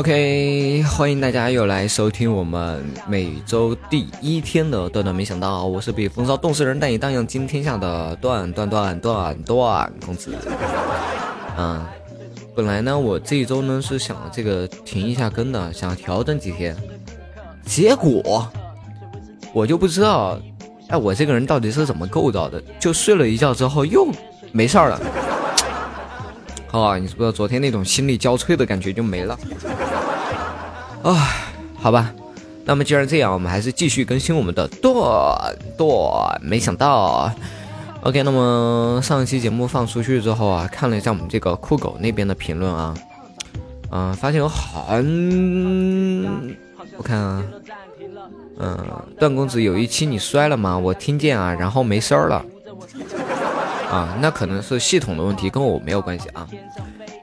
OK，欢迎大家又来收听我们每周第一天的段段。没想到我是被风骚冻死人，但也荡漾惊天下的段段段段段公子。嗯，本来呢，我这一周呢是想这个停一下更的，想调整几天，结果我就不知道，哎，我这个人到底是怎么构造的？就睡了一觉之后又没事儿了。啊，你是不是昨天那种心力交瘁的感觉就没了？啊，好吧，那么既然这样，我们还是继续更新我们的段段。没想到，OK，那么上一期节目放出去之后啊，看了一下我们这个酷狗那边的评论啊，嗯，发现有很，我看啊，嗯，段公子有一期你摔了吗？我听见啊，然后没声儿了。啊，那可能是系统的问题，跟我没有关系啊。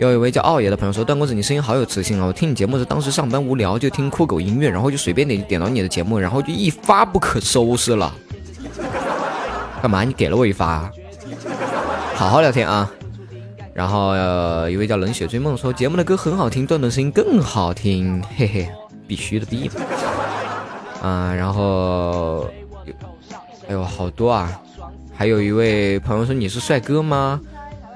有一位叫奥爷的朋友说：“段公子，你声音好有磁性啊！我听你节目是当时上班无聊，就听酷狗音乐，然后就随便点点到你的节目，然后就一发不可收拾了。干嘛？你给了我一发？好好聊天啊。然后呃，一位叫冷血追梦说：节目的歌很好听，段段声音更好听，嘿嘿，必须的必。啊，然后，哎呦，好多啊。”还有一位朋友说你是帅哥吗？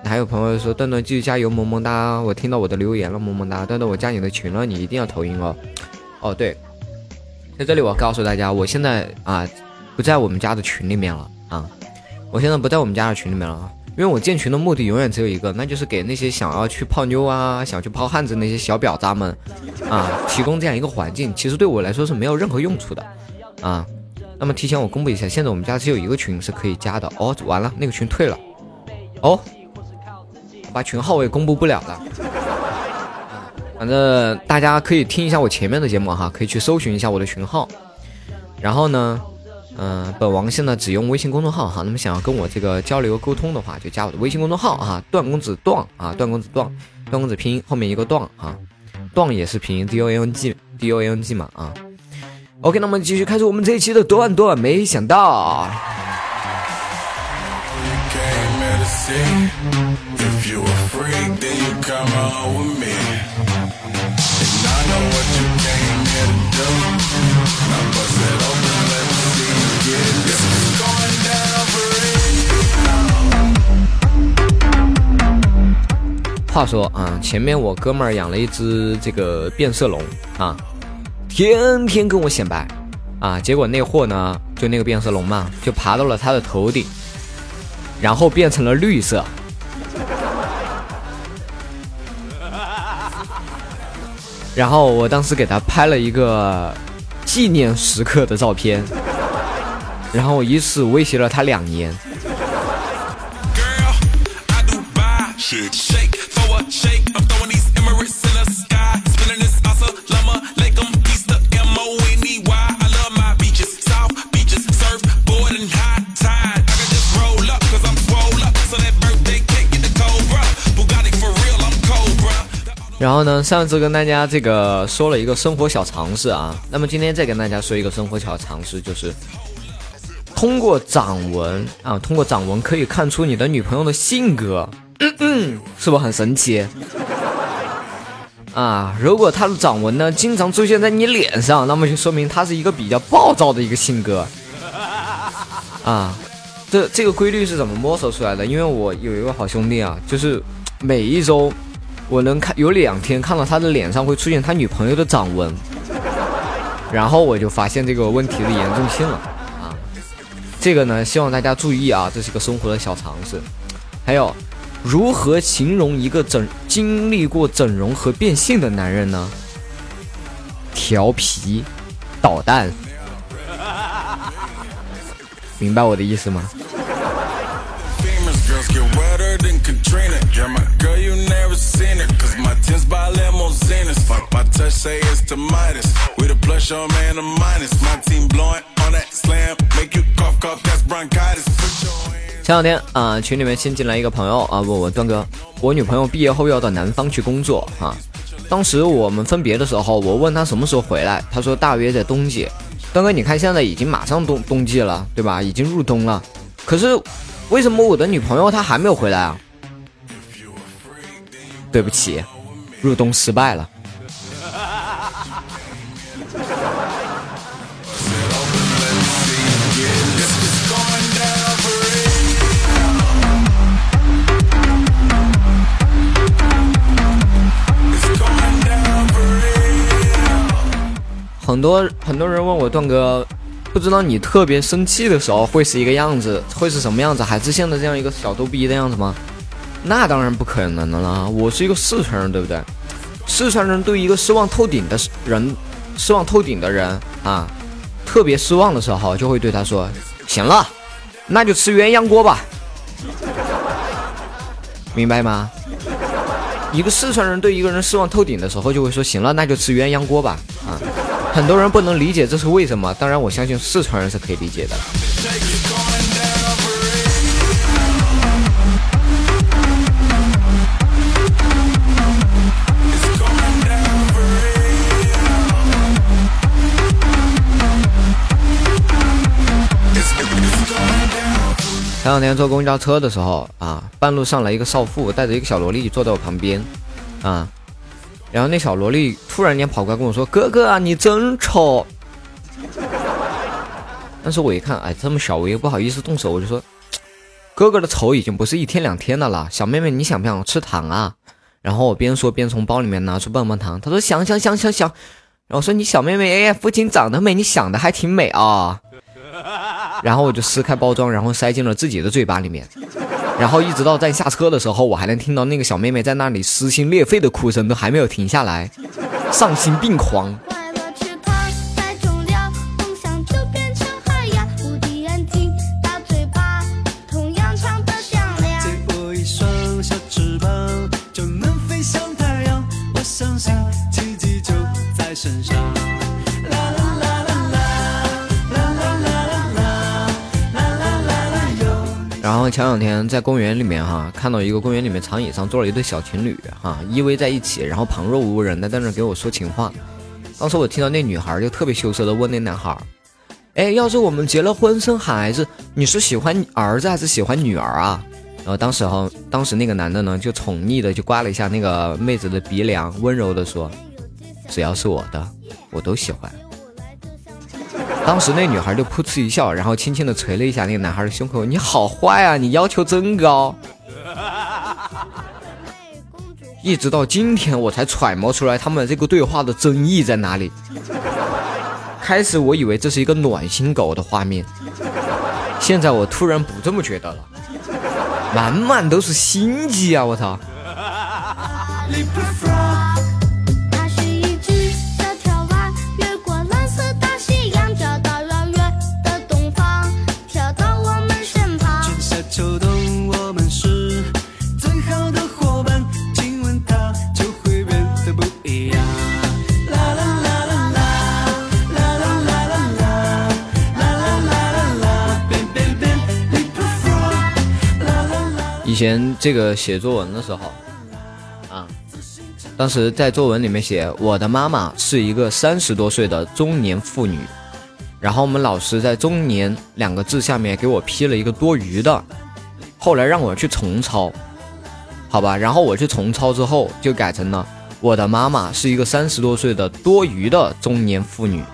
还有朋友说段段继续加油，么么哒！我听到我的留言了，么么哒！段段我加你的群了，你一定要投音哦。哦对，在这里我告诉大家，我现在啊不在我们家的群里面了啊，我现在不在我们家的群里面了，因为我建群的目的永远只有一个，那就是给那些想要去泡妞啊、想去泡汉子那些小婊子们啊提供这样一个环境。其实对我来说是没有任何用处的啊。那么提前我公布一下，现在我们家只有一个群是可以加的哦。完了，那个群退了哦，把群号我也公布不了了。反正大家可以听一下我前面的节目哈，可以去搜寻一下我的群号。然后呢，嗯，本王现在只用微信公众号哈。那么想要跟我这个交流沟通的话，就加我的微信公众号啊，段公子段啊，段公子段，段公子拼音后面一个段啊，段也是拼音 D O N G D O N G 嘛啊。OK，那么继续开始我们这一期的段段。没想到，话说啊，前面我哥们儿养了一只这个变色龙啊。天天跟我显摆，啊，结果那货呢，就那个变色龙嘛，就爬到了他的头顶，然后变成了绿色。然后我当时给他拍了一个纪念时刻的照片，然后以此威胁了他两年。然后呢，上次跟大家这个说了一个生活小常识啊，那么今天再跟大家说一个生活小常识，就是通过掌纹啊，通过掌纹可以看出你的女朋友的性格，嗯嗯，是不是很神奇？啊，如果她的掌纹呢经常出现在你脸上，那么就说明她是一个比较暴躁的一个性格。啊，这这个规律是怎么摸索出来的？因为我有一个好兄弟啊，就是每一周。我能看有两天看到他的脸上会出现他女朋友的掌纹，然后我就发现这个问题的严重性了啊！这个呢，希望大家注意啊，这是个生活的小常识。还有，如何形容一个整经历过整容和变性的男人呢？调皮，捣蛋，明白我的意思吗？前两天啊，群里面新进来一个朋友啊，问我段哥，我女朋友毕业后要到南方去工作啊。当时我们分别的时候，我问他什么时候回来，他说大约在冬季。段哥，你看现在已经马上冬冬季了，对吧？已经入冬了，可是为什么我的女朋友她还没有回来啊？对不起，入冬失败了。很多很多人问我段哥，不知道你特别生气的时候会是一个样子，会是什么样子？还是现在这样一个小逗逼的样子吗？那当然不可能的了，我是一个四川人，对不对？四川人对一个失望透顶的人，失望透顶的人啊，特别失望的时候，就会对他说：“行了，那就吃鸳鸯锅吧。”明白吗？一个四川人对一个人失望透顶的时候，就会说：“行了，那就吃鸳鸯锅吧。”啊。很多人不能理解这是为什么，当然我相信四川人是可以理解的。前两天坐公交车的时候啊，半路上来一个少妇，带着一个小萝莉坐在我旁边，啊。然后那小萝莉突然间跑过来跟我说：“哥哥啊，你真丑。”但是我一看，哎，这么小，我又不好意思动手，我就说：“哥哥的丑已经不是一天两天的了。”小妹妹，你想不想吃糖啊？然后我边说边从包里面拿出棒棒糖。他说：“想想想想想。”然后我说：“你小妹妹，哎，父亲长得美，你想的还挺美啊。”然后我就撕开包装，然后塞进了自己的嘴巴里面。然后一直到在下车的时候，我还能听到那个小妹妹在那里撕心裂肺的哭声，都还没有停下来，丧心病狂。后前两天在公园里面哈，看到一个公园里面长椅上坐了一对小情侣哈，依偎在一起，然后旁若无人的在那给我说情话。当时我听到那女孩就特别羞涩的问那男孩：“哎，要是我们结了婚生孩子，你是喜欢儿子还是喜欢女儿啊？”然后当时哈，当时那个男的呢就宠溺的就刮了一下那个妹子的鼻梁，温柔的说：“只要是我的，我都喜欢。”当时那女孩就噗嗤一笑，然后轻轻的捶了一下那个男孩的胸口。你好坏啊，你要求真高。一直到今天我才揣摩出来他们这个对话的真意在哪里。开始我以为这是一个暖心狗的画面，现在我突然不这么觉得了，满满都是心机啊！我操。以前这个写作文的时候，啊，当时在作文里面写我的妈妈是一个三十多岁的中年妇女，然后我们老师在“中年”两个字下面给我批了一个多余的，后来让我去重抄，好吧，然后我去重抄之后就改成了我的妈妈是一个三十多岁的多余的中年妇女，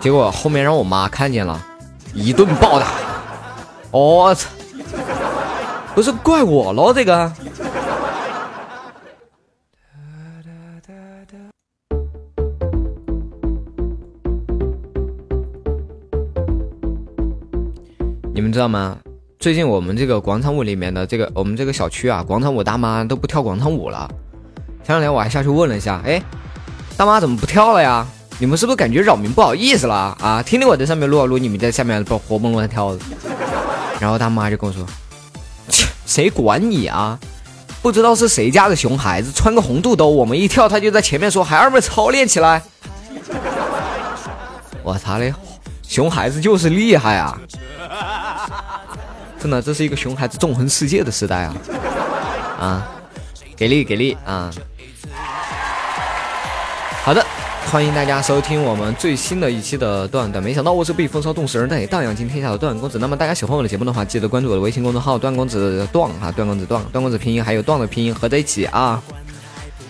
结果后面让我妈看见了，一顿暴打，我操！不是怪我喽，这个。你们知道吗？最近我们这个广场舞里面的这个，我们这个小区啊，广场舞大妈都不跳广场舞了。前两天我还下去问了一下，哎，大妈怎么不跳了呀？你们是不是感觉扰民不好意思了啊？天天我在上面撸啊撸，你们在下面不活蹦乱跳的。然后大妈就跟我说。切 谁管你啊？不知道是谁家的熊孩子，穿个红肚兜，我们一跳，他就在前面说：“孩儿们操练起来！” 我操嘞，熊孩子就是厉害啊！真的，这是一个熊孩子纵横世界的时代啊！啊，给力给力啊！好的。欢迎大家收听我们最新的一期的段段，没想到我是被风骚冻死人，但也荡漾惊天下的段公子。那么大家喜欢我的节目的话，记得关注我的微信公众号“段公子段”哈，段公子段，段公子拼音还有段的拼音合在一起啊。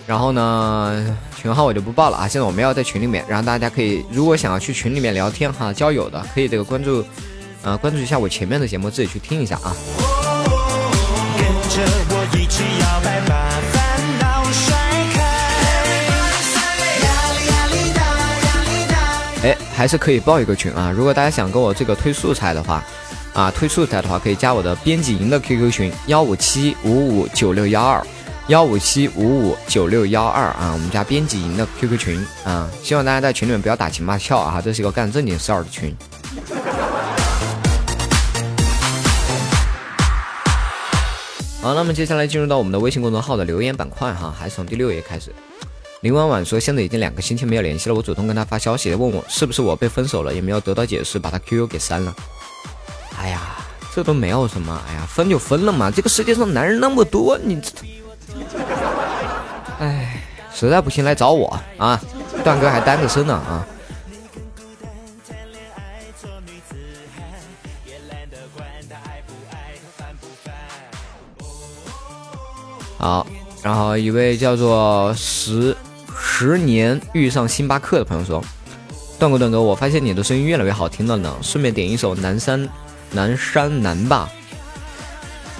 然后呢，群号我就不报了啊。现在我们要在群里面，然后大家可以，如果想要去群里面聊天哈、交友的，可以这个关注，呃，关注一下我前面的节目，自己去听一下啊。哎，还是可以报一个群啊。如果大家想跟我这个推素材的话，啊，推素材的话，可以加我的编辑营的 QQ 群幺五七五五九六幺二。幺五七五五九六幺二啊，我们家编辑营的 QQ 群啊，希望大家在群里面不要打情骂俏啊，这是一个干正经事儿的群。好，那么接下来进入到我们的微信公众号的留言板块哈，还是从第六页开始。林婉婉说，现在已经两个星期没有联系了，我主动跟他发消息，问我是不是我被分手了，也没有得到解释，把他 QQ 给删了。哎呀，这都没有什么，哎呀，分就分了嘛，这个世界上男人那么多，你。哎，实在不行来找我啊！段哥还单着身呢啊！好，然后一位叫做十十年遇上星巴克的朋友说：“段哥，段哥，我发现你的声音越来越好听了呢，顺便点一首《南山南山南》吧。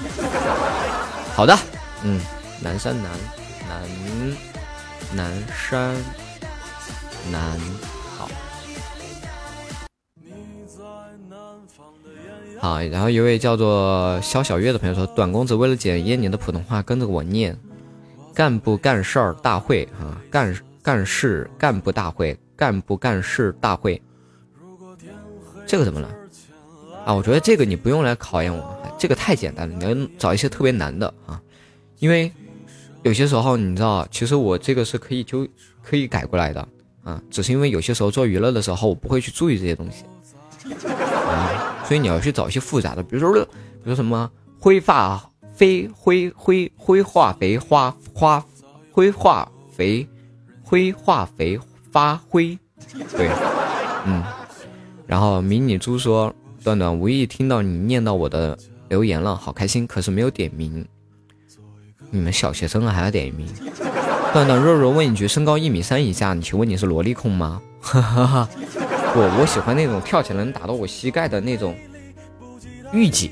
”好的，嗯。南山南南南山南好，好，然后一位叫做肖小月的朋友说：“短公子为了检验你的普通话，跟着我念，干部干事儿大会啊，干干事干部大会，干部干事大会，这个怎么了？啊，我觉得这个你不用来考验我，这个太简单了，你要找一些特别难的啊，因为。”有些时候你知道，其实我这个是可以就可以改过来的啊，只是因为有些时候做娱乐的时候，我不会去注意这些东西，啊，所以你要去找一些复杂的，比如说，比如说什么灰发飞灰灰灰化肥花花灰化肥灰化肥发灰，对，嗯，然后迷你猪说，段段无意听到你念到我的留言了，好开心，可是没有点名。你们小学生还要点名？段段若若问一句：身高一米三以下，你请问你是萝莉控吗？哈哈哈我我喜欢那种跳起来能打到我膝盖的那种御姐。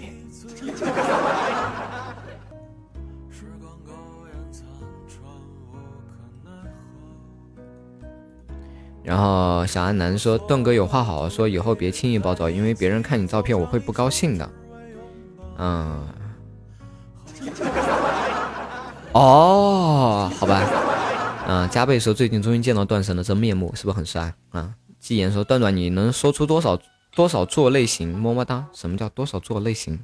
然后小安南说：段哥有话好好说，以后别轻易暴走，因为别人看你照片我会不高兴的。嗯。哦，好吧，嗯，加倍说最近终于见到段神的真面目，是不是很帅啊？季言说段段你能说出多少多少做类型？么么哒。什么叫多少做类型？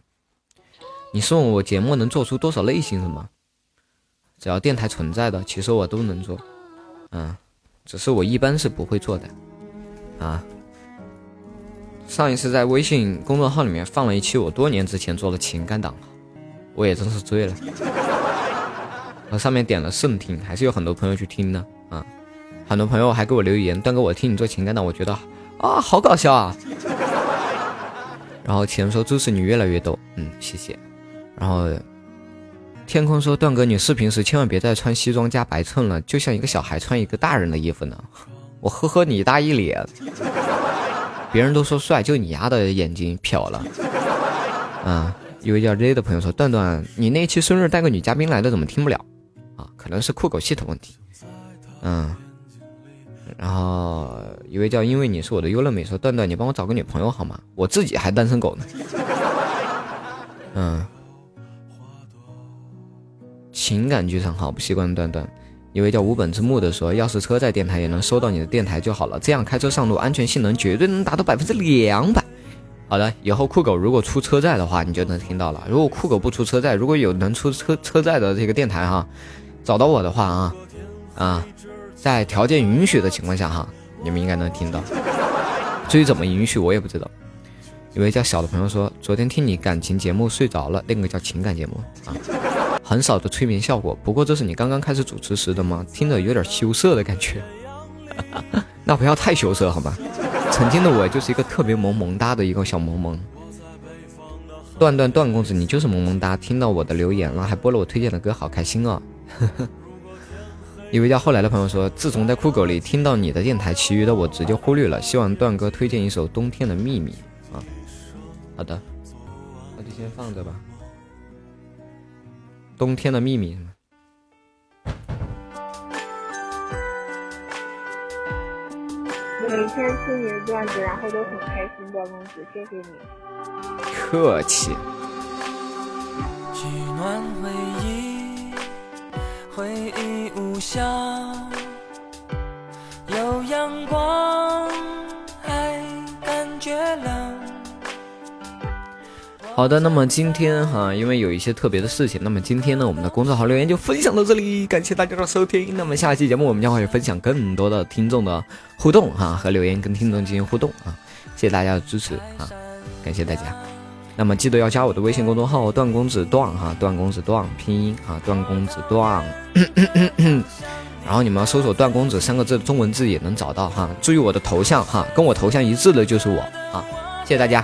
你是问我节目能做出多少类型什么？只要电台存在的，其实我都能做，嗯，只是我一般是不会做的，啊。上一次在微信公众号里面放了一期我多年之前做的情感档，我也真是醉了。我上面点了盛听，还是有很多朋友去听的啊，很多朋友还给我留言，段哥我听你做情感档，我觉得啊好搞笑啊。然后前说支持你越来越多，嗯谢谢。然后天空说段哥你视频时千万别再穿西装加白衬了，就像一个小孩穿一个大人的衣服呢。我呵呵你大一脸，别人都说帅，就你丫的眼睛瞟了。啊，一位叫 Z 的朋友说段段你那期生日带个女嘉宾来的怎么听不了？啊可能是酷狗系统问题，嗯，然后一位叫因为你是我的优乐美说段段，你帮我找个女朋友好吗？我自己还单身狗呢，嗯，情感剧场好不习惯断断，一位叫无本之木的说，要是车载电台也能收到你的电台就好了，这样开车上路安全性能绝对能达到百分之两百。好的，以后酷狗如果出车载的话，你就能听到了。如果酷狗不出车载，如果有能出车车载的这个电台哈。找到我的话啊，啊，在条件允许的情况下哈，你们应该能听到。至于怎么允许，我也不知道。一位叫小的朋友说，昨天听你感情节目睡着了，那个叫情感节目啊，很少的催眠效果。不过这是你刚刚开始主持时的吗？听着有点羞涩的感觉。那不要太羞涩好吗？曾经的我就是一个特别萌萌哒的一个小萌萌。段段段公子，你就是萌萌哒。听到我的留言了，还播了我推荐的歌，好开心哦。一位叫后来的朋友说，自从在酷狗里听到你的电台，其余的我直接忽略了。希望段哥推荐一首《冬天的秘密》啊。好的，那就先放着吧。冬天的秘密。每天听你的段子，然后都很开心，段公子，谢谢你。客气。回忆无效，有阳光，好的，那么今天哈，因为有一些特别的事情，那么今天呢，我们的公众号留言就分享到这里，感谢大家的收听。那么下期节目我们将会分享更多的听众的互动哈，和留言跟听众进行互动啊，谢谢大家的支持啊，感谢大家。那么记得要加我的微信公众号“段公子段”哈，“段公子段”拼音哈，“段公子段”。然后你们要搜索“段公子”三个字中文字也能找到哈。注意我的头像哈，跟我头像一致的就是我啊。谢谢大家。